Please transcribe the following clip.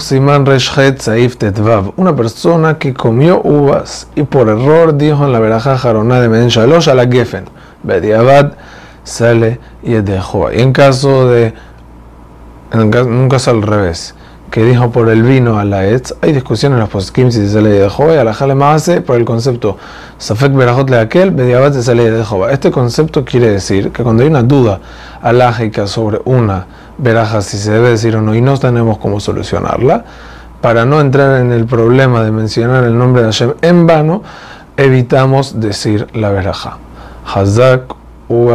Siman Reshet. Una persona que comió uvas y por error dijo en la veraja Jaroná de Men Shalosh a la Geffen. Bediabad sale y dejó. Y en caso de. En un caso al revés que dijo por el vino a la etz, hay discusión en los poskim si se le dejó y a la jale hace por el concepto safek berajot le aquel, se le dejó. Este concepto quiere decir que cuando hay una duda alágica sobre una veraja si se debe decir o no y no tenemos cómo solucionarla, para no entrar en el problema de mencionar el nombre de Hashem en vano, evitamos decir la veraja. Hazak u